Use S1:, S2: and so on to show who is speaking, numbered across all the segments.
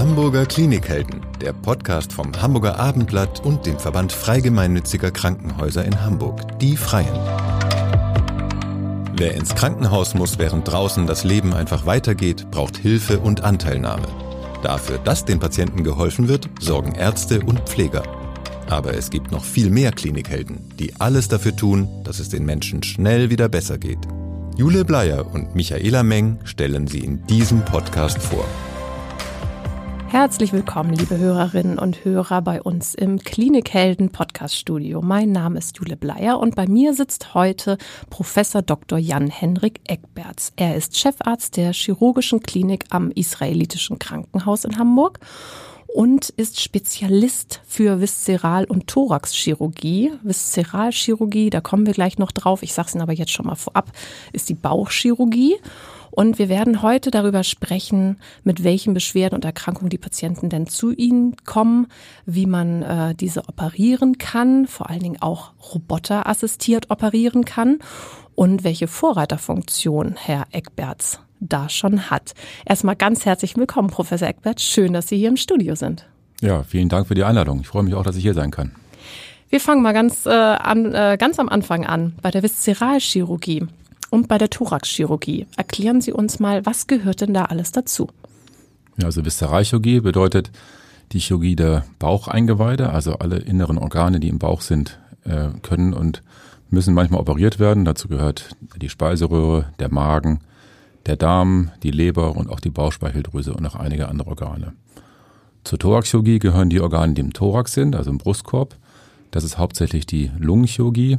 S1: Hamburger Klinikhelden, der Podcast vom Hamburger Abendblatt und dem Verband Freigemeinnütziger Krankenhäuser in Hamburg, die Freien. Wer ins Krankenhaus muss, während draußen das Leben einfach weitergeht, braucht Hilfe und Anteilnahme. Dafür, dass den Patienten geholfen wird, sorgen Ärzte und Pfleger. Aber es gibt noch viel mehr Klinikhelden, die alles dafür tun, dass es den Menschen schnell wieder besser geht. Jule Bleier und Michaela Meng stellen sie in diesem Podcast vor.
S2: Herzlich willkommen, liebe Hörerinnen und Hörer, bei uns im Klinikhelden Podcast Studio. Mein Name ist Jule Bleier und bei mir sitzt heute Professor Dr. Jan-Henrik Eckberts. Er ist Chefarzt der chirurgischen Klinik am Israelitischen Krankenhaus in Hamburg und ist Spezialist für Viszeral- und Thoraxchirurgie. Viszeralchirurgie, da kommen wir gleich noch drauf. Ich sage es Ihnen aber jetzt schon mal vorab, ist die Bauchchirurgie. Und wir werden heute darüber sprechen, mit welchen Beschwerden und Erkrankungen die Patienten denn zu Ihnen kommen, wie man äh, diese operieren kann, vor allen Dingen auch roboterassistiert operieren kann und welche Vorreiterfunktion Herr Eckberts da schon hat. Erstmal ganz herzlich willkommen, Professor Eckbert. Schön, dass Sie hier im Studio sind.
S3: Ja, vielen Dank für die Einladung. Ich freue mich auch, dass ich hier sein kann.
S2: Wir fangen mal ganz, äh, an, äh, ganz am Anfang an, bei der Viszeralchirurgie und bei der Thoraxchirurgie. Erklären Sie uns mal, was gehört denn da alles dazu?
S3: Ja, also Viszeralchirurgie bedeutet die Chirurgie der Baucheingeweide, also alle inneren Organe, die im Bauch sind, äh, können und müssen manchmal operiert werden. Dazu gehört die Speiseröhre, der Magen, der Darm, die Leber und auch die Bauchspeicheldrüse und noch einige andere Organe. Zur Thoraxchirurgie gehören die Organe, die im Thorax sind, also im Brustkorb. Das ist hauptsächlich die Lungenchirurgie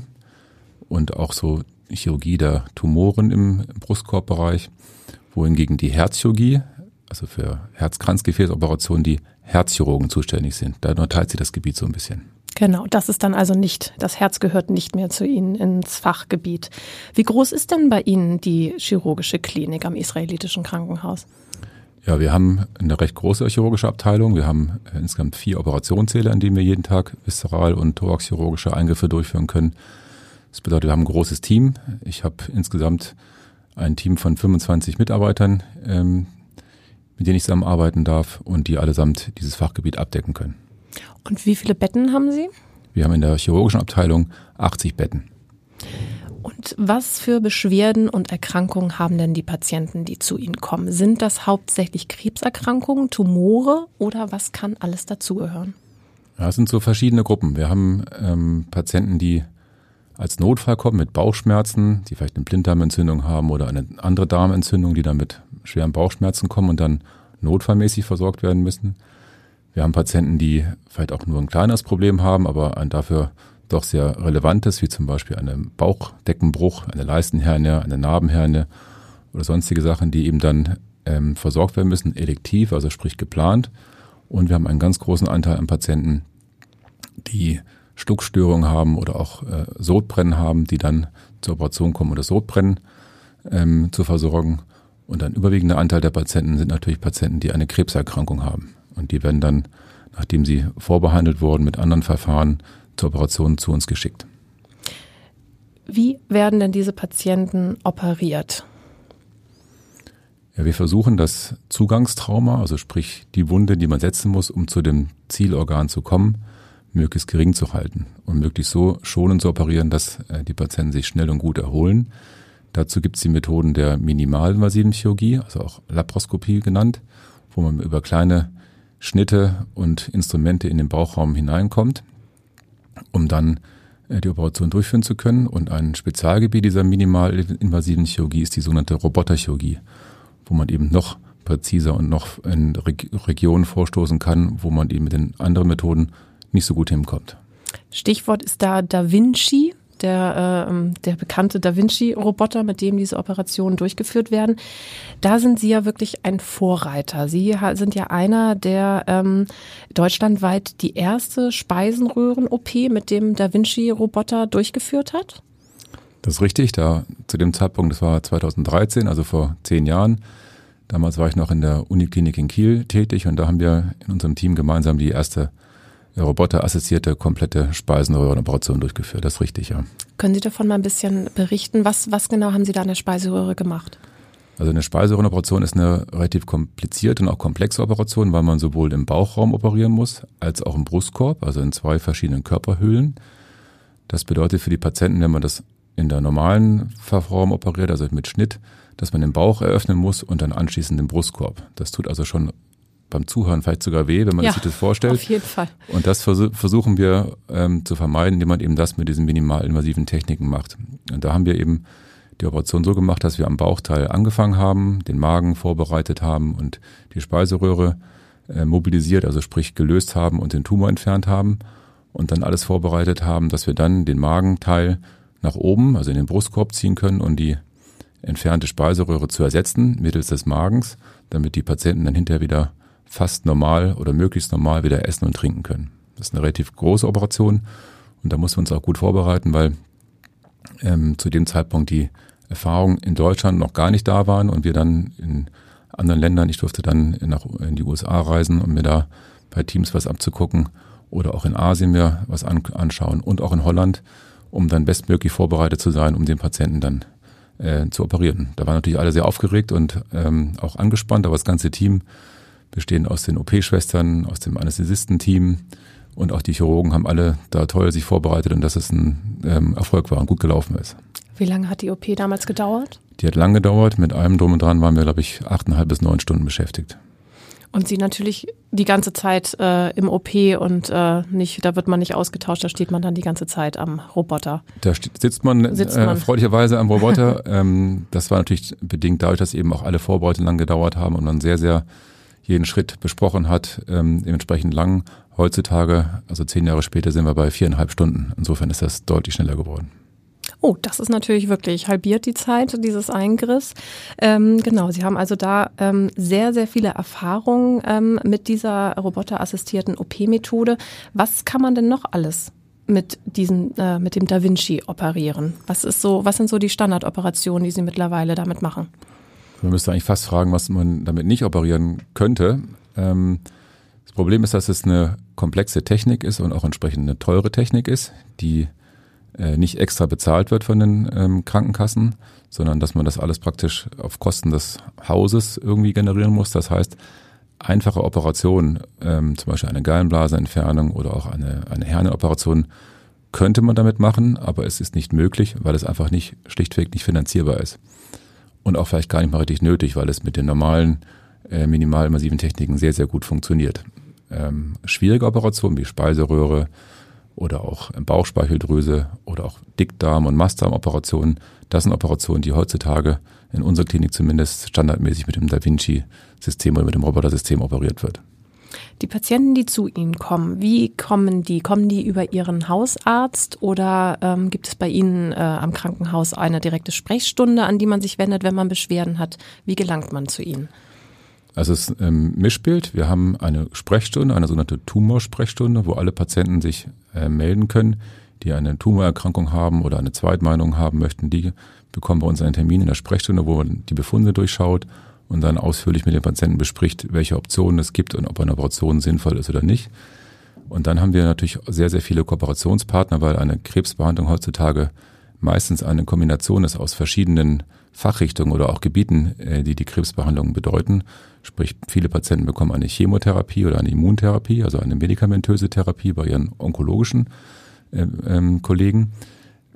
S3: und auch so Chirurgie der Tumoren im Brustkorbbereich, wohingegen die Herzchirurgie, also für Herzkranzgefäßoperationen, die Herzchirurgen zuständig sind. Da teilt sich das Gebiet so ein bisschen.
S2: Genau, das ist dann also nicht, das Herz gehört nicht mehr zu Ihnen ins Fachgebiet. Wie groß ist denn bei Ihnen die chirurgische Klinik am israelitischen Krankenhaus?
S3: Ja, wir haben eine recht große chirurgische Abteilung. Wir haben insgesamt vier Operationssäle, an denen wir jeden Tag viszeral- und thoraxchirurgische Eingriffe durchführen können. Das bedeutet, wir haben ein großes Team. Ich habe insgesamt ein Team von 25 Mitarbeitern, ähm, mit denen ich zusammenarbeiten darf und die allesamt dieses Fachgebiet abdecken können.
S2: Und wie viele Betten haben Sie?
S3: Wir haben in der chirurgischen Abteilung 80 Betten.
S2: Und was für Beschwerden und Erkrankungen haben denn die Patienten, die zu Ihnen kommen? Sind das hauptsächlich Krebserkrankungen, Tumore oder was kann alles dazugehören?
S3: Ja, es sind so verschiedene Gruppen. Wir haben ähm, Patienten, die als Notfall kommen mit Bauchschmerzen, die vielleicht eine Blinddarmentzündung haben oder eine andere Darmentzündung, die dann mit schweren Bauchschmerzen kommen und dann notfallmäßig versorgt werden müssen. Wir haben Patienten, die vielleicht auch nur ein kleines Problem haben, aber ein dafür doch sehr relevantes, wie zum Beispiel einen Bauchdeckenbruch, eine Leistenhernie, eine Narbenhernie oder sonstige Sachen, die eben dann ähm, versorgt werden müssen, elektiv, also sprich geplant. Und wir haben einen ganz großen Anteil an Patienten, die Schluckstörungen haben oder auch äh, Sodbrennen haben, die dann zur Operation kommen oder Sodbrennen ähm, zu versorgen. Und ein überwiegender Anteil der Patienten sind natürlich Patienten, die eine Krebserkrankung haben. Und die werden dann, nachdem sie vorbehandelt wurden mit anderen Verfahren, zur Operation zu uns geschickt.
S2: Wie werden denn diese Patienten operiert?
S3: Ja, wir versuchen das Zugangstrauma, also sprich die Wunde, die man setzen muss, um zu dem Zielorgan zu kommen, möglichst gering zu halten und möglichst so schonend zu operieren, dass äh, die Patienten sich schnell und gut erholen. Dazu gibt es die Methoden der minimalinvasiven Chirurgie, also auch Laparoskopie genannt, wo man über kleine Schnitte und Instrumente in den Bauchraum hineinkommt, um dann äh, die Operation durchführen zu können. Und ein Spezialgebiet dieser minimalinvasiven Chirurgie ist die sogenannte Roboterchirurgie, wo man eben noch präziser und noch in Regionen vorstoßen kann, wo man eben mit den anderen Methoden nicht so gut hinkommt.
S2: Stichwort ist da Da Vinci, der, äh, der bekannte Da Vinci-Roboter, mit dem diese Operationen durchgeführt werden. Da sind Sie ja wirklich ein Vorreiter. Sie sind ja einer, der ähm, deutschlandweit die erste Speisenröhren-OP mit dem Da Vinci-Roboter durchgeführt hat.
S3: Das ist richtig. Da zu dem Zeitpunkt, das war 2013, also vor zehn Jahren. Damals war ich noch in der Uniklinik in Kiel tätig und da haben wir in unserem Team gemeinsam die erste roboterassistierte komplette Speisenröhrenoperation durchgeführt. Das ist richtig, ja.
S2: Können Sie davon mal ein bisschen berichten? Was, was genau haben Sie da an der Speiseröhre gemacht?
S3: Also eine Speiseröhrenoperation ist eine relativ komplizierte und auch komplexe Operation, weil man sowohl im Bauchraum operieren muss, als auch im Brustkorb, also in zwei verschiedenen Körperhöhlen. Das bedeutet für die Patienten, wenn man das in der normalen Verform operiert, also mit Schnitt, dass man den Bauch eröffnen muss und dann anschließend den Brustkorb. Das tut also schon beim Zuhören vielleicht sogar weh, wenn man ja, sich das vorstellt. Auf
S2: jeden Fall.
S3: Und das vers versuchen wir ähm, zu vermeiden, indem man eben das mit diesen minimalinvasiven Techniken macht. Und da haben wir eben die Operation so gemacht, dass wir am Bauchteil angefangen haben, den Magen vorbereitet haben und die Speiseröhre äh, mobilisiert, also sprich gelöst haben und den Tumor entfernt haben und dann alles vorbereitet haben, dass wir dann den Magenteil nach oben, also in den Brustkorb ziehen können und die entfernte Speiseröhre zu ersetzen mittels des Magens, damit die Patienten dann hinterher wieder fast normal oder möglichst normal wieder essen und trinken können. Das ist eine relativ große Operation und da muss man uns auch gut vorbereiten, weil ähm, zu dem Zeitpunkt die Erfahrungen in Deutschland noch gar nicht da waren und wir dann in anderen Ländern, ich durfte dann nach, in die USA reisen, um mir da bei Teams was abzugucken oder auch in Asien mir was an, anschauen und auch in Holland, um dann bestmöglich vorbereitet zu sein, um den Patienten dann äh, zu operieren. Da waren natürlich alle sehr aufgeregt und ähm, auch angespannt, aber das ganze Team bestehend aus den OP-Schwestern, aus dem Anästhesistenteam und auch die Chirurgen haben alle da toll sich vorbereitet und dass es ein ähm, Erfolg war und gut gelaufen ist.
S2: Wie lange hat die OP damals gedauert?
S3: Die hat lang gedauert. Mit allem drum und dran waren wir, glaube ich, achteinhalb bis neun Stunden beschäftigt.
S2: Und sie natürlich die ganze Zeit äh, im OP und äh, nicht, da wird man nicht ausgetauscht, da steht man dann die ganze Zeit am Roboter.
S3: Da sitzt man, sitzt man. Äh, freundlicherweise am Roboter. ähm, das war natürlich bedingt dadurch, dass eben auch alle Vorbereitungen lang gedauert haben und man sehr, sehr jeden Schritt besprochen hat, ähm, dementsprechend lang. Heutzutage, also zehn Jahre später, sind wir bei viereinhalb Stunden. Insofern ist das deutlich schneller geworden.
S2: Oh, das ist natürlich wirklich halbiert die Zeit dieses Eingriffs. Ähm, genau, Sie haben also da ähm, sehr, sehr viele Erfahrungen ähm, mit dieser roboterassistierten OP-Methode. Was kann man denn noch alles mit diesem, äh, mit dem Da Vinci operieren? Was ist so, was sind so die Standardoperationen, die Sie mittlerweile damit machen?
S3: Man müsste eigentlich fast fragen, was man damit nicht operieren könnte. Ähm, das Problem ist, dass es eine komplexe Technik ist und auch entsprechend eine teure Technik ist, die äh, nicht extra bezahlt wird von den ähm, Krankenkassen, sondern dass man das alles praktisch auf Kosten des Hauses irgendwie generieren muss. Das heißt, einfache Operationen, ähm, zum Beispiel eine Gallenblasenentfernung oder auch eine, eine Herneoperation, könnte man damit machen, aber es ist nicht möglich, weil es einfach nicht schlichtweg nicht finanzierbar ist. Und auch vielleicht gar nicht mal richtig nötig, weil es mit den normalen äh, minimalinvasiven Techniken sehr, sehr gut funktioniert. Ähm, schwierige Operationen wie Speiseröhre, oder auch Bauchspeicheldrüse oder auch Dickdarm- und Mastdarmoperationen. Das sind Operationen, die heutzutage in unserer Klinik zumindest standardmäßig mit dem Da Vinci-System oder mit dem Roboter-System operiert wird.
S2: Die Patienten, die zu Ihnen kommen, wie kommen die? Kommen die über Ihren Hausarzt oder ähm, gibt es bei Ihnen äh, am Krankenhaus eine direkte Sprechstunde, an die man sich wendet, wenn man Beschwerden hat? Wie gelangt man zu Ihnen?
S3: Also es ist ein Mischbild. Wir haben eine Sprechstunde, eine sogenannte Tumorsprechstunde, wo alle Patienten sich äh, melden können, die eine Tumorerkrankung haben oder eine Zweitmeinung haben möchten. Die bekommen bei uns einen Termin in der Sprechstunde, wo man die Befunde durchschaut und dann ausführlich mit dem Patienten bespricht, welche Optionen es gibt und ob eine Operation sinnvoll ist oder nicht. Und dann haben wir natürlich sehr, sehr viele Kooperationspartner, weil eine Krebsbehandlung heutzutage meistens eine Kombination ist aus verschiedenen Fachrichtungen oder auch Gebieten, äh, die die Krebsbehandlung bedeuten. Sprich, viele Patienten bekommen eine Chemotherapie oder eine Immuntherapie, also eine medikamentöse Therapie bei ihren onkologischen äh, ähm, Kollegen.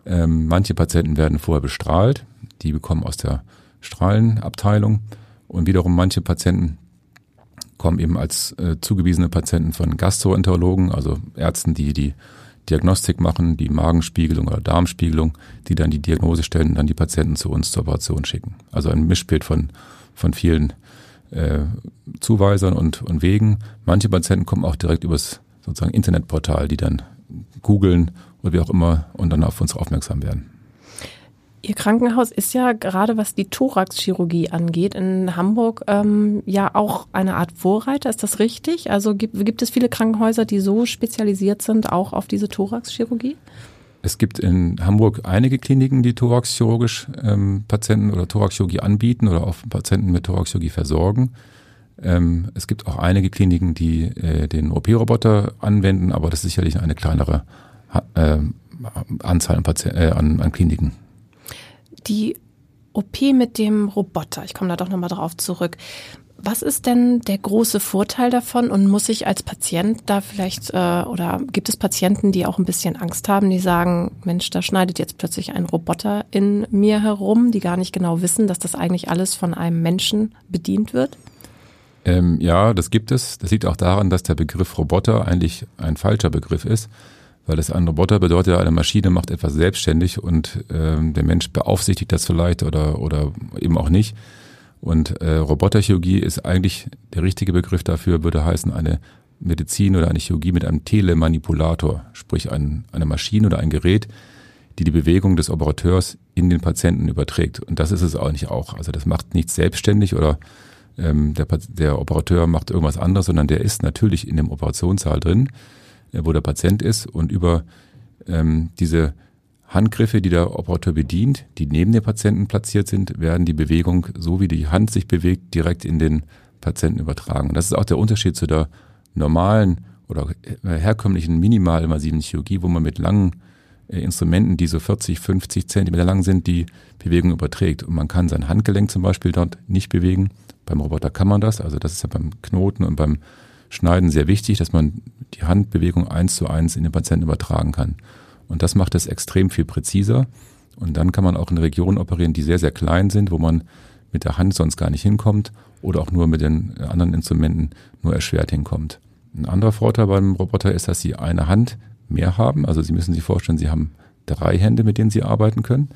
S3: Ähm, manche Patienten werden vorher bestrahlt, die bekommen aus der Strahlenabteilung und wiederum manche Patienten kommen eben als äh, zugewiesene Patienten von Gastroenterologen, also Ärzten, die die Diagnostik machen, die Magenspiegelung oder Darmspiegelung, die dann die Diagnose stellen und dann die Patienten zu uns zur Operation schicken. Also ein Mischbild von, von vielen äh, Zuweisern und, und Wegen. Manche Patienten kommen auch direkt übers sozusagen Internetportal, die dann googeln oder wie auch immer und dann auf uns aufmerksam werden.
S2: Ihr Krankenhaus ist ja gerade was die Thoraxchirurgie angeht in Hamburg ähm, ja auch eine Art Vorreiter. Ist das richtig? Also gibt, gibt es viele Krankenhäuser, die so spezialisiert sind, auch auf diese Thoraxchirurgie?
S3: Es gibt in Hamburg einige Kliniken, die thoraxchirurgisch ähm, Patienten oder Thoraxchirurgie anbieten oder auch Patienten mit Thoraxchirurgie versorgen. Ähm, es gibt auch einige Kliniken, die äh, den OP-Roboter anwenden, aber das ist sicherlich eine kleinere äh, Anzahl an, äh, an, an Kliniken
S2: die OP mit dem Roboter, ich komme da doch nochmal drauf zurück. Was ist denn der große Vorteil davon und muss ich als Patient da vielleicht äh, oder gibt es Patienten, die auch ein bisschen Angst haben, die sagen, Mensch, da schneidet jetzt plötzlich ein Roboter in mir herum, die gar nicht genau wissen, dass das eigentlich alles von einem Menschen bedient wird?
S3: Ähm, ja, das gibt es. Das liegt auch daran, dass der Begriff Roboter eigentlich ein falscher Begriff ist, weil das ein Roboter bedeutet, eine Maschine macht etwas selbstständig und ähm, der Mensch beaufsichtigt das vielleicht oder, oder eben auch nicht. Und äh, Roboterchirurgie ist eigentlich der richtige Begriff dafür, würde heißen eine Medizin oder eine Chirurgie mit einem Telemanipulator, sprich ein, eine Maschine oder ein Gerät, die die Bewegung des Operateurs in den Patienten überträgt. Und das ist es eigentlich auch. Also das macht nichts selbstständig oder ähm, der, der Operateur macht irgendwas anderes, sondern der ist natürlich in dem Operationssaal drin, wo der Patient ist und über ähm, diese Handgriffe, die der Operateur bedient, die neben dem Patienten platziert sind, werden die Bewegung, so wie die Hand sich bewegt, direkt in den Patienten übertragen. Und das ist auch der Unterschied zu der normalen oder herkömmlichen minimalinvasiven Chirurgie, wo man mit langen äh, Instrumenten, die so 40, 50 Zentimeter lang sind, die Bewegung überträgt. Und man kann sein Handgelenk zum Beispiel dort nicht bewegen. Beim Roboter kann man das. Also das ist ja beim Knoten und beim Schneiden sehr wichtig, dass man die Handbewegung eins zu eins in den Patienten übertragen kann. Und das macht es extrem viel präziser. Und dann kann man auch in Regionen operieren, die sehr, sehr klein sind, wo man mit der Hand sonst gar nicht hinkommt oder auch nur mit den anderen Instrumenten nur erschwert hinkommt. Ein anderer Vorteil beim Roboter ist, dass Sie eine Hand mehr haben. Also Sie müssen sich vorstellen, Sie haben drei Hände, mit denen Sie arbeiten können.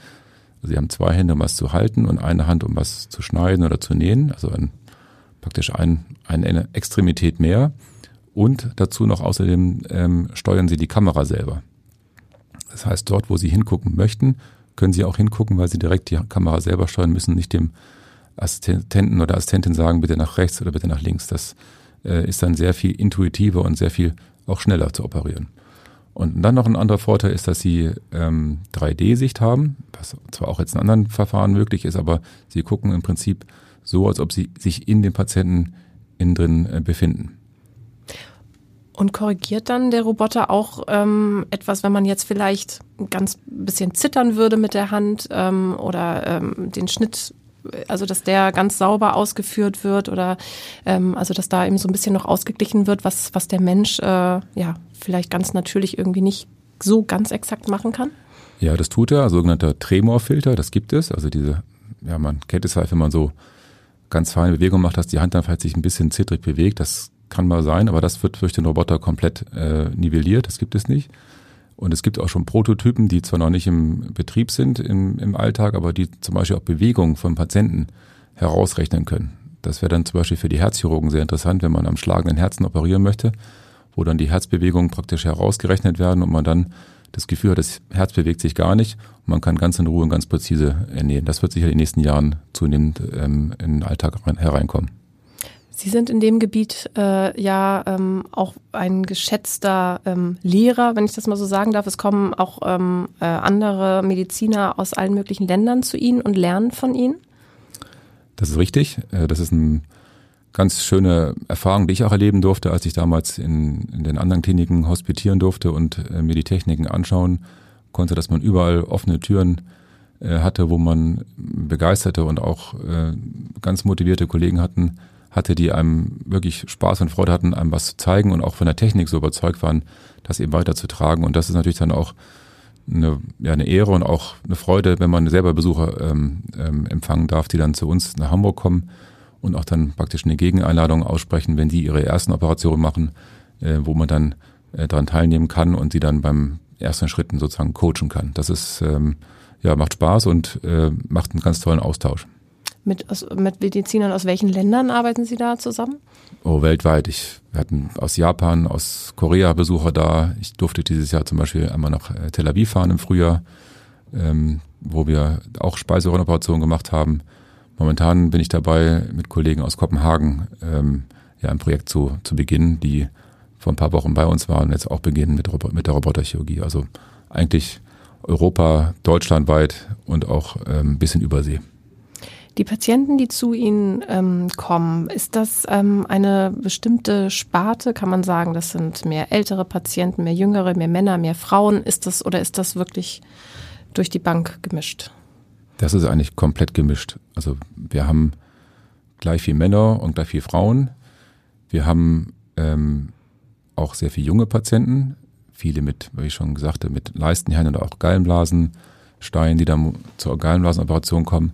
S3: Sie haben zwei Hände, um was zu halten und eine Hand, um was zu schneiden oder zu nähen. Also ein, praktisch ein, eine Extremität mehr. Und dazu noch außerdem ähm, steuern Sie die Kamera selber. Das heißt, dort, wo Sie hingucken möchten, können Sie auch hingucken, weil Sie direkt die Kamera selber steuern müssen, nicht dem Assistenten oder Assistentin sagen, bitte nach rechts oder bitte nach links. Das äh, ist dann sehr viel intuitiver und sehr viel auch schneller zu operieren. Und dann noch ein anderer Vorteil ist, dass Sie ähm, 3D-Sicht haben, was zwar auch jetzt in anderen Verfahren möglich ist, aber Sie gucken im Prinzip so, als ob Sie sich in dem Patienten innen drin äh, befinden.
S2: Und korrigiert dann der Roboter auch ähm, etwas, wenn man jetzt vielleicht ein ganz bisschen zittern würde mit der Hand ähm, oder ähm, den Schnitt, also dass der ganz sauber ausgeführt wird oder ähm, also dass da eben so ein bisschen noch ausgeglichen wird, was, was der Mensch äh, ja vielleicht ganz natürlich irgendwie nicht so ganz exakt machen kann?
S3: Ja, das tut er, sogenannter Tremorfilter, das gibt es. Also diese, ja, man kennt es halt, wenn man so ganz feine Bewegungen macht, dass die Hand dann vielleicht sich ein bisschen zittrig bewegt. Das kann mal sein, aber das wird durch den Roboter komplett äh, nivelliert. Das gibt es nicht. Und es gibt auch schon Prototypen, die zwar noch nicht im Betrieb sind im, im Alltag, aber die zum Beispiel auch Bewegungen von Patienten herausrechnen können. Das wäre dann zum Beispiel für die Herzchirurgen sehr interessant, wenn man am schlagenden Herzen operieren möchte, wo dann die Herzbewegungen praktisch herausgerechnet werden und man dann das Gefühl hat, das Herz bewegt sich gar nicht und man kann ganz in Ruhe und ganz präzise ernähren. Das wird sicher in den nächsten Jahren zunehmend ähm, in den Alltag hereinkommen.
S2: Sie sind in dem Gebiet äh, ja ähm, auch ein geschätzter ähm, Lehrer, wenn ich das mal so sagen darf. Es kommen auch ähm, äh, andere Mediziner aus allen möglichen Ländern zu Ihnen und lernen von Ihnen.
S3: Das ist richtig. Äh, das ist eine ganz schöne Erfahrung, die ich auch erleben durfte, als ich damals in, in den anderen Kliniken hospitieren durfte und äh, mir die Techniken anschauen konnte, dass man überall offene Türen äh, hatte, wo man begeisterte und auch äh, ganz motivierte Kollegen hatten, hatte, die einem wirklich Spaß und Freude hatten, einem was zu zeigen und auch von der Technik so überzeugt waren, das eben weiterzutragen. Und das ist natürlich dann auch eine, ja, eine Ehre und auch eine Freude, wenn man selber Besucher ähm, ähm, empfangen darf, die dann zu uns nach Hamburg kommen und auch dann praktisch eine Gegeneinladung aussprechen, wenn die ihre ersten Operationen machen, äh, wo man dann äh, daran teilnehmen kann und sie dann beim ersten Schritten sozusagen coachen kann. Das ist ähm, ja macht Spaß und äh, macht einen ganz tollen Austausch.
S2: Mit, aus, mit Medizinern aus welchen Ländern arbeiten Sie da zusammen?
S3: Oh, weltweit. Ich, wir hatten aus Japan, aus Korea Besucher da. Ich durfte dieses Jahr zum Beispiel einmal nach äh, Tel Aviv fahren im Frühjahr, ähm, wo wir auch Speiseröhrenoperationen gemacht haben. Momentan bin ich dabei, mit Kollegen aus Kopenhagen ähm, ja ein Projekt zu, zu beginnen, die vor ein paar Wochen bei uns waren und jetzt auch beginnen mit, mit der Roboterchirurgie. Also eigentlich Europa, deutschlandweit und auch ähm, bisschen Übersee.
S2: Die Patienten, die zu Ihnen ähm, kommen, ist das ähm, eine bestimmte Sparte? Kann man sagen, das sind mehr ältere Patienten, mehr jüngere, mehr Männer, mehr Frauen? Ist das oder ist das wirklich durch die Bank gemischt?
S3: Das ist eigentlich komplett gemischt. Also wir haben gleich viel Männer und gleich viel Frauen. Wir haben ähm, auch sehr viele junge Patienten, viele mit, wie ich schon sagte, mit Leistenherren oder auch Gallenblasensteinen, die dann zur Gallenblasenoperation kommen.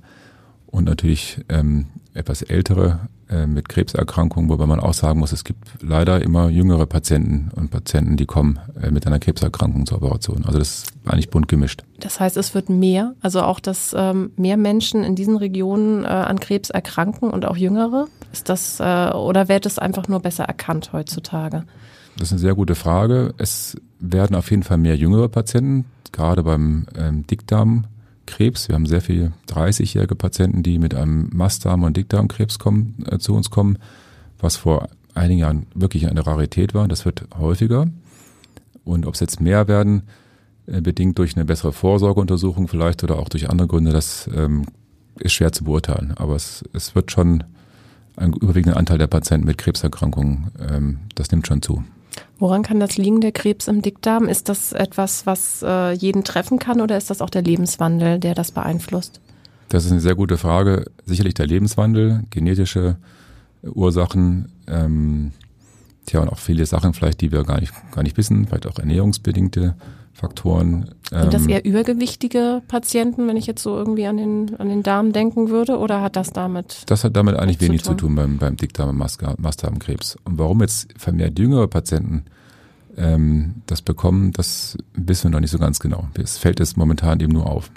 S3: Und natürlich ähm, etwas ältere äh, mit Krebserkrankungen, wobei man auch sagen muss, es gibt leider immer jüngere Patienten und Patienten, die kommen äh, mit einer Krebserkrankung zur Operation. Also das ist eigentlich bunt gemischt.
S2: Das heißt, es wird mehr, also auch, dass ähm, mehr Menschen in diesen Regionen äh, an Krebs erkranken und auch jüngere? Ist das äh, oder wird es einfach nur besser erkannt heutzutage?
S3: Das ist eine sehr gute Frage. Es werden auf jeden Fall mehr jüngere Patienten, gerade beim ähm, Dickdarm Krebs. Wir haben sehr viele 30-jährige Patienten, die mit einem Mastdarm- und Dickdarmkrebs kommen, äh, zu uns kommen, was vor einigen Jahren wirklich eine Rarität war. Das wird häufiger. Und ob es jetzt mehr werden, äh, bedingt durch eine bessere Vorsorgeuntersuchung vielleicht oder auch durch andere Gründe, das ähm, ist schwer zu beurteilen. Aber es, es wird schon ein überwiegender Anteil der Patienten mit Krebserkrankungen, ähm, das nimmt schon zu.
S2: Woran kann das liegen, der Krebs im Dickdarm? Ist das etwas, was äh, jeden treffen kann oder ist das auch der Lebenswandel, der das beeinflusst?
S3: Das ist eine sehr gute Frage. Sicherlich der Lebenswandel, genetische Ursachen, ähm, tja, und auch viele Sachen vielleicht, die wir gar nicht, gar nicht wissen, vielleicht auch ernährungsbedingte Faktoren.
S2: Sind das ähm, eher übergewichtige Patienten, wenn ich jetzt so irgendwie an den, an den Darm denken würde, oder hat das damit?
S3: Das hat damit eigentlich wenig zu tun, zu tun beim, beim Dickdarm- und Mastdarmkrebs. Und warum jetzt vermehrt jüngere Patienten ähm, das bekommen, das wissen wir noch nicht so ganz genau. Es fällt jetzt momentan eben nur auf.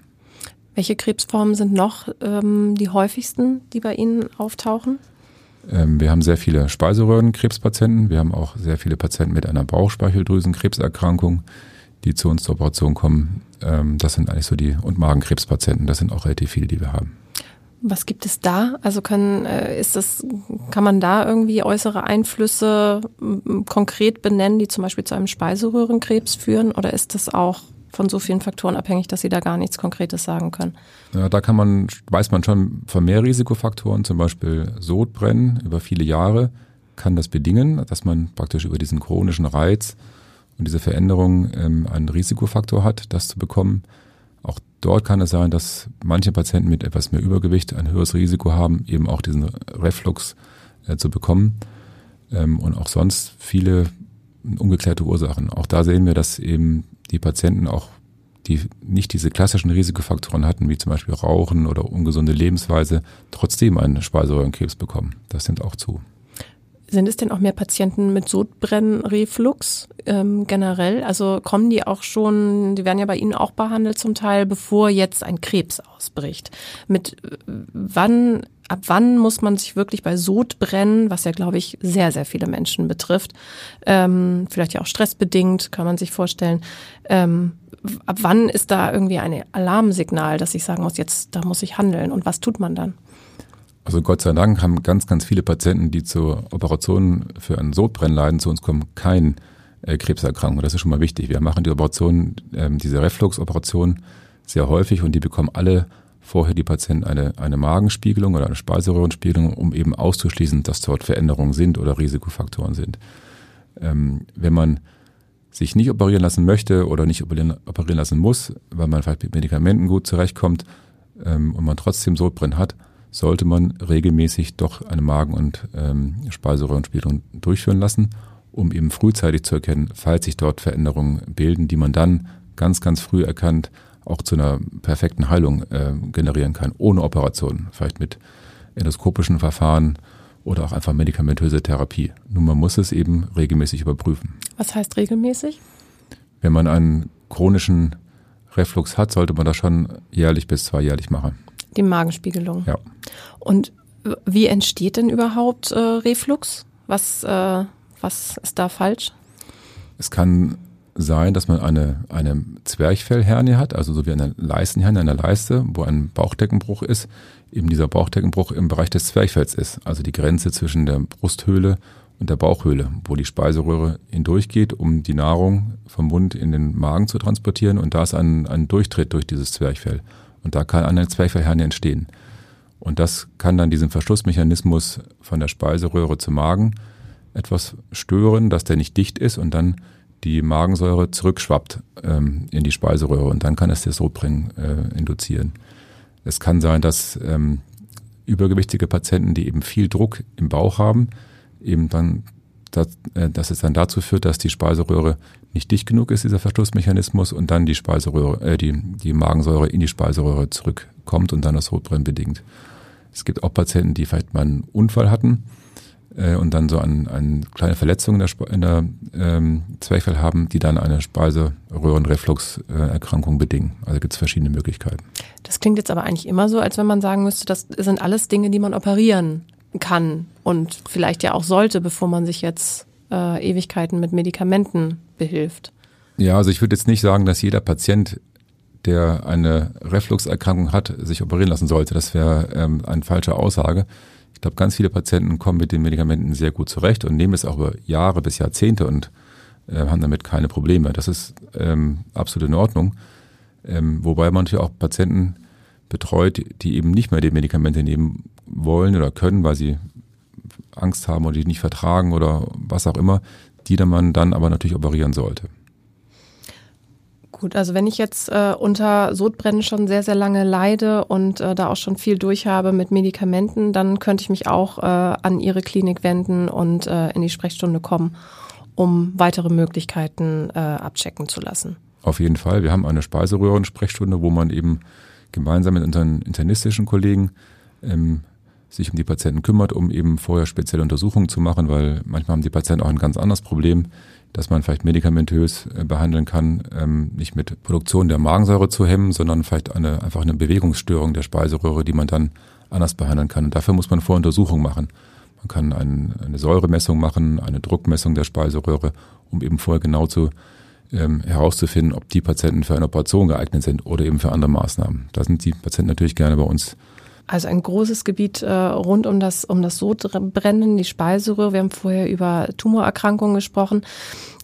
S2: Welche Krebsformen sind noch ähm, die häufigsten, die bei Ihnen auftauchen?
S3: Ähm, wir haben sehr viele Speiseröhrenkrebspatienten. Wir haben auch sehr viele Patienten mit einer Bauchspeicheldrüsenkrebserkrankung die zu uns zur Operation kommen. Ähm, das sind eigentlich so die, und Magenkrebspatienten, das sind auch relativ viele, die wir haben.
S2: Was gibt es da? Also können, äh, ist das, kann man da irgendwie äußere Einflüsse konkret benennen, die zum Beispiel zu einem Speiseröhrenkrebs führen? Oder ist das auch von so vielen Faktoren abhängig, dass Sie da gar nichts Konkretes sagen können?
S3: Ja, da kann man, weiß man schon von mehr Risikofaktoren, zum Beispiel Sodbrennen über viele Jahre kann das bedingen, dass man praktisch über diesen chronischen Reiz und diese Veränderung ähm, einen Risikofaktor hat, das zu bekommen. Auch dort kann es sein, dass manche Patienten mit etwas mehr Übergewicht ein höheres Risiko haben, eben auch diesen Reflux äh, zu bekommen. Ähm, und auch sonst viele ungeklärte Ursachen. Auch da sehen wir, dass eben die Patienten auch die nicht diese klassischen Risikofaktoren hatten, wie zum Beispiel Rauchen oder ungesunde Lebensweise, trotzdem einen Speiseröhrenkrebs bekommen. Das nimmt auch zu.
S2: Sind es denn auch mehr Patienten mit Sodbrennreflux ähm, generell? Also kommen die auch schon, die werden ja bei Ihnen auch behandelt zum Teil, bevor jetzt ein Krebs ausbricht. Mit wann, ab wann muss man sich wirklich bei Sodbrennen, was ja glaube ich sehr, sehr viele Menschen betrifft, ähm, vielleicht ja auch stressbedingt, kann man sich vorstellen, ähm, ab wann ist da irgendwie ein Alarmsignal, dass ich sagen muss, jetzt, da muss ich handeln und was tut man dann?
S3: Also Gott sei Dank haben ganz, ganz viele Patienten, die zur Operation für ein Sodbrennleiden zu uns kommen, kein äh, Krebserkrankung. Das ist schon mal wichtig. Wir machen die Operation, ähm, diese Reflux-Operation sehr häufig und die bekommen alle vorher die Patienten eine, eine Magenspiegelung oder eine Speiseröhrenspiegelung, um eben auszuschließen, dass dort Veränderungen sind oder Risikofaktoren sind. Ähm, wenn man sich nicht operieren lassen möchte oder nicht operieren, operieren lassen muss, weil man vielleicht mit Medikamenten gut zurechtkommt ähm, und man trotzdem Sodbrennen hat, sollte man regelmäßig doch eine Magen- und ähm, Speiseröhrenspiegelung durchführen lassen, um eben frühzeitig zu erkennen, falls sich dort Veränderungen bilden, die man dann ganz, ganz früh erkannt auch zu einer perfekten Heilung äh, generieren kann, ohne Operation, vielleicht mit endoskopischen Verfahren oder auch einfach medikamentöse Therapie. Nur man muss es eben regelmäßig überprüfen.
S2: Was heißt regelmäßig?
S3: Wenn man einen chronischen Reflux hat, sollte man das schon jährlich bis zweijährlich machen.
S2: Die Magenspiegelung.
S3: Ja.
S2: Und wie entsteht denn überhaupt äh, Reflux? Was, äh, was ist da falsch?
S3: Es kann sein, dass man eine, eine Zwerchfellhernie hat, also so wie eine Leistenhernie, eine Leiste, wo ein Bauchdeckenbruch ist, eben dieser Bauchdeckenbruch im Bereich des Zwerchfells ist, also die Grenze zwischen der Brusthöhle und der Bauchhöhle, wo die Speiseröhre hindurchgeht, um die Nahrung vom Mund in den Magen zu transportieren und da ist ein, ein Durchtritt durch dieses Zwerchfell. Und da kann eine Zwerchfellhernie entstehen. Und das kann dann diesen Verschlussmechanismus von der Speiseröhre zum Magen etwas stören, dass der nicht dicht ist und dann die Magensäure zurückschwappt ähm, in die Speiseröhre und dann kann es das Sodbrennen äh, induzieren. Es kann sein, dass ähm, übergewichtige Patienten, die eben viel Druck im Bauch haben, eben dann, dass, äh, dass es dann dazu führt, dass die Speiseröhre nicht dicht genug ist, dieser Verschlussmechanismus, und dann die Speiseröhre, äh, die, die Magensäure in die Speiseröhre zurückkommt und dann das Rotbrennen bedingt. Es gibt auch Patienten, die vielleicht mal einen Unfall hatten äh, und dann so eine ein kleine Verletzung in der, Sp in der ähm, Zwerchfell haben, die dann eine Speiseröhrenrefluxerkrankung bedingen. Also gibt es verschiedene Möglichkeiten.
S2: Das klingt jetzt aber eigentlich immer so, als wenn man sagen müsste, das sind alles Dinge, die man operieren kann und vielleicht ja auch sollte, bevor man sich jetzt äh, Ewigkeiten mit Medikamenten behilft.
S3: Ja, also ich würde jetzt nicht sagen, dass jeder Patient, der eine Refluxerkrankung hat, sich operieren lassen sollte. Das wäre ähm, eine falsche Aussage. Ich glaube, ganz viele Patienten kommen mit den Medikamenten sehr gut zurecht und nehmen es auch über Jahre bis Jahrzehnte und äh, haben damit keine Probleme. Das ist ähm, absolut in Ordnung. Ähm, wobei man natürlich auch Patienten betreut, die eben nicht mehr die Medikamente nehmen wollen oder können, weil sie Angst haben oder die nicht vertragen oder was auch immer, die dann man dann aber natürlich operieren sollte.
S2: Gut, also wenn ich jetzt äh, unter Sodbrennen schon sehr, sehr lange leide und äh, da auch schon viel durchhabe mit Medikamenten, dann könnte ich mich auch äh, an Ihre Klinik wenden und äh, in die Sprechstunde kommen, um weitere Möglichkeiten äh, abchecken zu lassen.
S3: Auf jeden Fall. Wir haben eine Speiseröhren-Sprechstunde, wo man eben gemeinsam mit unseren internistischen Kollegen ähm, sich um die Patienten kümmert, um eben vorher spezielle Untersuchungen zu machen, weil manchmal haben die Patienten auch ein ganz anderes Problem, dass man vielleicht medikamentös äh, behandeln kann, ähm, nicht mit Produktion der Magensäure zu hemmen, sondern vielleicht eine, einfach eine Bewegungsstörung der Speiseröhre, die man dann anders behandeln kann. Und dafür muss man Voruntersuchungen machen. Man kann ein, eine Säuremessung machen, eine Druckmessung der Speiseröhre, um eben vorher genau zu ähm, herauszufinden, ob die Patienten für eine Operation geeignet sind oder eben für andere Maßnahmen. Da sind die Patienten natürlich gerne bei uns
S2: also ein großes Gebiet äh, rund um das, um das Sodbrennen, die Speiseröhre. Wir haben vorher über Tumorerkrankungen gesprochen.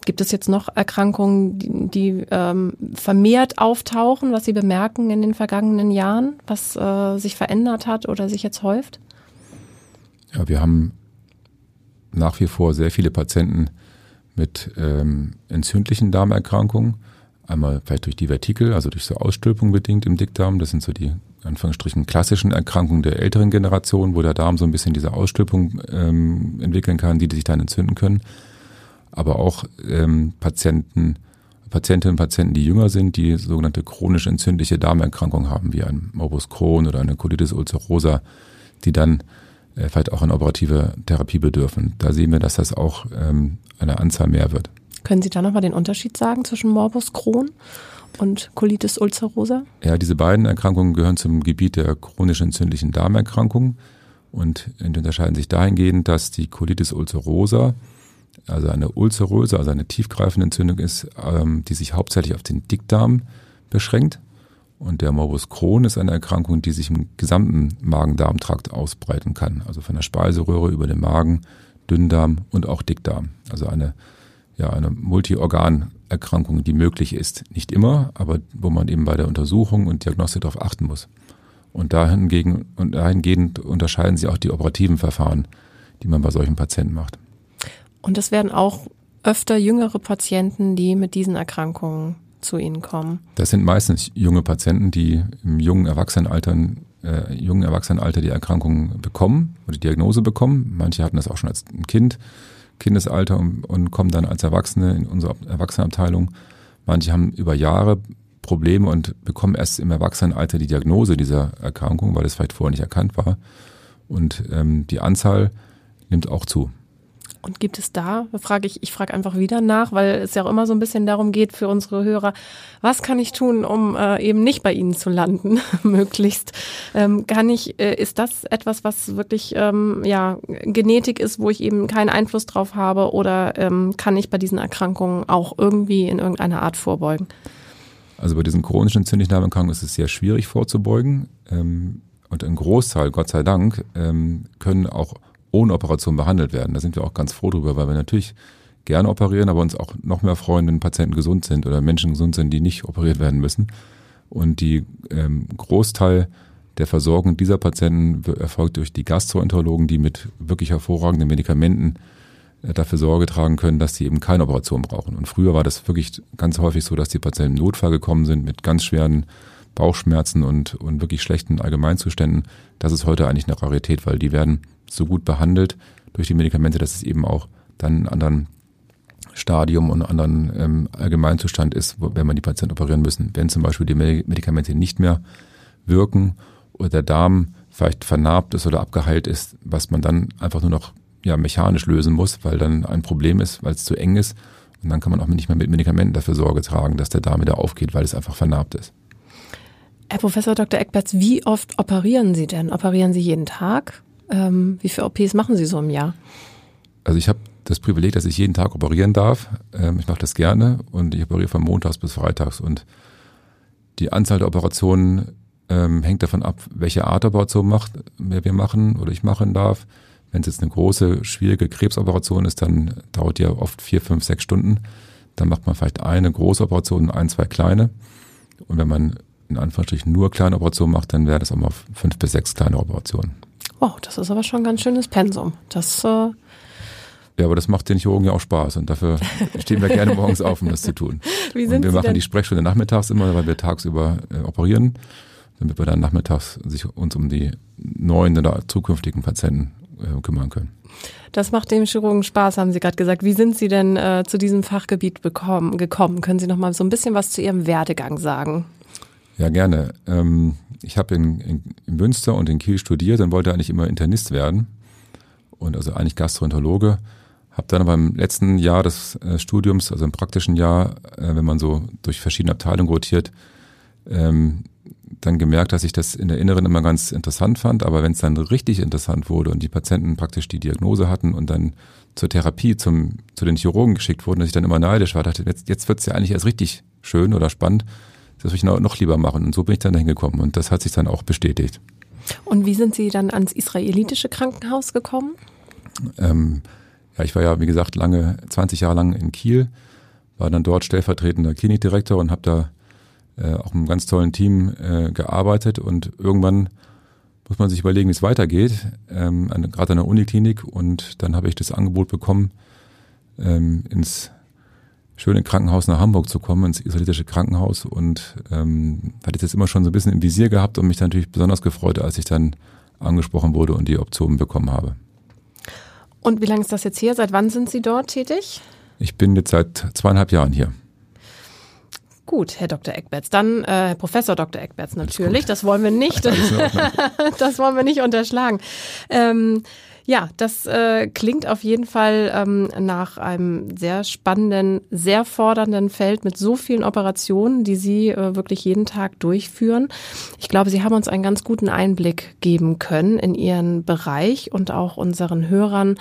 S2: Gibt es jetzt noch Erkrankungen, die, die ähm, vermehrt auftauchen, was Sie bemerken in den vergangenen Jahren, was äh, sich verändert hat oder sich jetzt häuft?
S3: Ja, wir haben nach wie vor sehr viele Patienten mit ähm, entzündlichen Darmerkrankungen. Einmal vielleicht durch die Vertikel, also durch so Ausstülpung bedingt im Dickdarm. Das sind so die Anführungsstrichen klassischen Erkrankungen der älteren Generation, wo der Darm so ein bisschen diese Ausstülpung ähm, entwickeln kann, die sich dann entzünden können. Aber auch ähm, Patienten, Patientinnen und Patienten, die jünger sind, die sogenannte chronisch entzündliche Darmerkrankungen haben, wie ein Morbus Crohn oder eine Colitis ulcerosa, die dann äh, vielleicht auch eine operative Therapie bedürfen. Da sehen wir, dass das auch ähm, eine Anzahl mehr wird.
S2: Können Sie da nochmal den Unterschied sagen zwischen Morbus Crohn und Colitis ulcerosa?
S3: Ja, diese beiden Erkrankungen gehören zum Gebiet der chronisch entzündlichen Darmerkrankungen und unterscheiden sich dahingehend, dass die Colitis ulcerosa, also eine ulceröse, also eine tiefgreifende Entzündung ist, ähm, die sich hauptsächlich auf den Dickdarm beschränkt. Und der Morbus Crohn ist eine Erkrankung, die sich im gesamten Magen-Darm-Trakt ausbreiten kann. Also von der Speiseröhre über den Magen, Dünndarm und auch Dickdarm. Also eine, ja, eine Multiorgan Erkrankung, die möglich ist. Nicht immer, aber wo man eben bei der Untersuchung und Diagnostik darauf achten muss. Und dahingegen, und dahingehend unterscheiden sich auch die operativen Verfahren, die man bei solchen Patienten macht.
S2: Und das werden auch öfter jüngere Patienten, die mit diesen Erkrankungen zu Ihnen kommen.
S3: Das sind meistens junge Patienten, die im jungen Erwachsenenalter, äh, jungen Erwachsenenalter die Erkrankung bekommen oder die Diagnose bekommen. Manche hatten das auch schon als Kind Kindesalter und, und kommen dann als Erwachsene in unsere Erwachsenenabteilung. Manche haben über Jahre Probleme und bekommen erst im Erwachsenenalter die Diagnose dieser Erkrankung, weil es vielleicht vorher nicht erkannt war. Und ähm, die Anzahl nimmt auch zu.
S2: Und gibt es da, frage ich, ich frage einfach wieder nach, weil es ja auch immer so ein bisschen darum geht für unsere Hörer, was kann ich tun, um äh, eben nicht bei Ihnen zu landen, möglichst? Ähm, kann ich, äh, ist das etwas, was wirklich ähm, ja Genetik ist, wo ich eben keinen Einfluss drauf habe, oder ähm, kann ich bei diesen Erkrankungen auch irgendwie in irgendeiner Art vorbeugen?
S3: Also bei diesen chronischen entzündlichen ist es sehr schwierig vorzubeugen. Ähm, und ein Großteil, Gott sei Dank, ähm, können auch ohne Operation behandelt werden. Da sind wir auch ganz froh drüber, weil wir natürlich gerne operieren, aber uns auch noch mehr freuen, wenn Patienten gesund sind oder Menschen gesund sind, die nicht operiert werden müssen. Und die ähm, Großteil der Versorgung dieser Patienten erfolgt durch die Gastroenterologen, die mit wirklich hervorragenden Medikamenten äh, dafür Sorge tragen können, dass sie eben keine Operation brauchen. Und früher war das wirklich ganz häufig so, dass die Patienten im Notfall gekommen sind mit ganz schweren Bauchschmerzen und, und wirklich schlechten Allgemeinzuständen, das ist heute eigentlich eine Rarität, weil die werden so gut behandelt durch die Medikamente, dass es eben auch dann einen anderen Stadium und einen anderen ähm, Allgemeinzustand ist, wenn man die Patienten operieren müssen. Wenn zum Beispiel die Medikamente nicht mehr wirken oder der Darm vielleicht vernarbt ist oder abgeheilt ist, was man dann einfach nur noch ja, mechanisch lösen muss, weil dann ein Problem ist, weil es zu eng ist. Und dann kann man auch nicht mehr mit Medikamenten dafür Sorge tragen, dass der Darm wieder aufgeht, weil es einfach vernarbt ist.
S2: Herr Professor Dr. Eckberts, wie oft operieren Sie denn? Operieren Sie jeden Tag? Ähm, wie viele OPs machen Sie so im Jahr?
S3: Also ich habe das Privileg, dass ich jeden Tag operieren darf. Ähm, ich mache das gerne und ich operiere von Montags bis Freitags. Und die Anzahl der Operationen ähm, hängt davon ab, welche Art Operation macht, wir machen oder ich machen darf. Wenn es jetzt eine große, schwierige Krebsoperation ist, dann dauert die ja oft vier, fünf, sechs Stunden. Dann macht man vielleicht eine große Operation und ein, zwei kleine. Und wenn man in Anführungsstrichen nur kleine Operationen macht, dann wäre das auch mal fünf bis sechs kleine Operationen.
S2: Wow, das ist aber schon ein ganz schönes Pensum. Das äh
S3: ja, aber das macht den Chirurgen ja auch Spaß und dafür stehen wir gerne morgens auf, um das zu tun. Wie sind und wir Sie machen denn? die Sprechstunde nachmittags immer, weil wir tagsüber äh, operieren, damit wir dann nachmittags sich uns um die neuen oder zukünftigen Patienten äh, kümmern können.
S2: Das macht dem Chirurgen Spaß, haben Sie gerade gesagt. Wie sind Sie denn äh, zu diesem Fachgebiet bekommen, gekommen? Können Sie noch mal so ein bisschen was zu Ihrem Werdegang sagen?
S3: Ja, gerne. Ähm, ich habe in, in, in Münster und in Kiel studiert und wollte eigentlich immer Internist werden und also eigentlich Gastroenterologe. Habe dann aber im letzten Jahr des äh, Studiums, also im praktischen Jahr, äh, wenn man so durch verschiedene Abteilungen rotiert, ähm, dann gemerkt, dass ich das in der Inneren immer ganz interessant fand, aber wenn es dann richtig interessant wurde und die Patienten praktisch die Diagnose hatten und dann zur Therapie zum, zu den Chirurgen geschickt wurden, dass ich dann immer neidisch war, dachte, jetzt, jetzt wird es ja eigentlich erst richtig schön oder spannend, das will ich noch, lieber machen. Und so bin ich dann dahin gekommen und das hat sich dann auch bestätigt.
S2: Und wie sind Sie dann ans israelitische Krankenhaus gekommen?
S3: Ähm, ja, ich war ja, wie gesagt, lange, 20 Jahre lang in Kiel, war dann dort stellvertretender Klinikdirektor und habe da äh, auch mit einem ganz tollen Team äh, gearbeitet und irgendwann muss man sich überlegen, wie es weitergeht, ähm, gerade an der Uniklinik und dann habe ich das Angebot bekommen, ähm, ins schöne Krankenhaus nach Hamburg zu kommen, ins israelitische Krankenhaus und ähm, hatte das immer schon so ein bisschen im Visier gehabt und mich dann natürlich besonders gefreut, als ich dann angesprochen wurde und die Option bekommen habe.
S2: Und wie lange ist das jetzt hier? Seit wann sind Sie dort tätig?
S3: Ich bin jetzt seit zweieinhalb Jahren hier.
S2: Gut, Herr Dr. Eckberts. Dann äh, Herr Professor Dr. Eckberts natürlich. Das wollen wir nicht. das wollen wir nicht unterschlagen. Ähm, ja, das äh, klingt auf jeden Fall ähm, nach einem sehr spannenden, sehr fordernden Feld mit so vielen Operationen, die Sie äh, wirklich jeden Tag durchführen. Ich glaube, Sie haben uns einen ganz guten Einblick geben können in Ihren Bereich und auch unseren Hörern,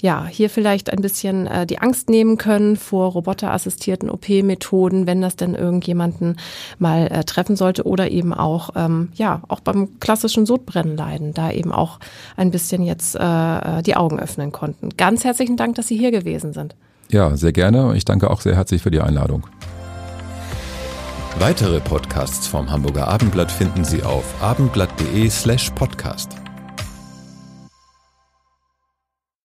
S2: ja, hier vielleicht ein bisschen äh, die Angst nehmen können vor roboterassistierten OP-Methoden, wenn das denn irgendjemanden mal äh, treffen sollte oder eben auch, ähm, ja, auch beim klassischen Sodbrennen leiden, da eben auch ein bisschen jetzt äh, äh, die Augen öffnen konnten. Ganz herzlichen Dank, dass Sie hier gewesen sind.
S3: Ja, sehr gerne. Ich danke auch sehr herzlich für die Einladung.
S1: Weitere Podcasts vom Hamburger Abendblatt finden Sie auf abendblatt.de slash podcast.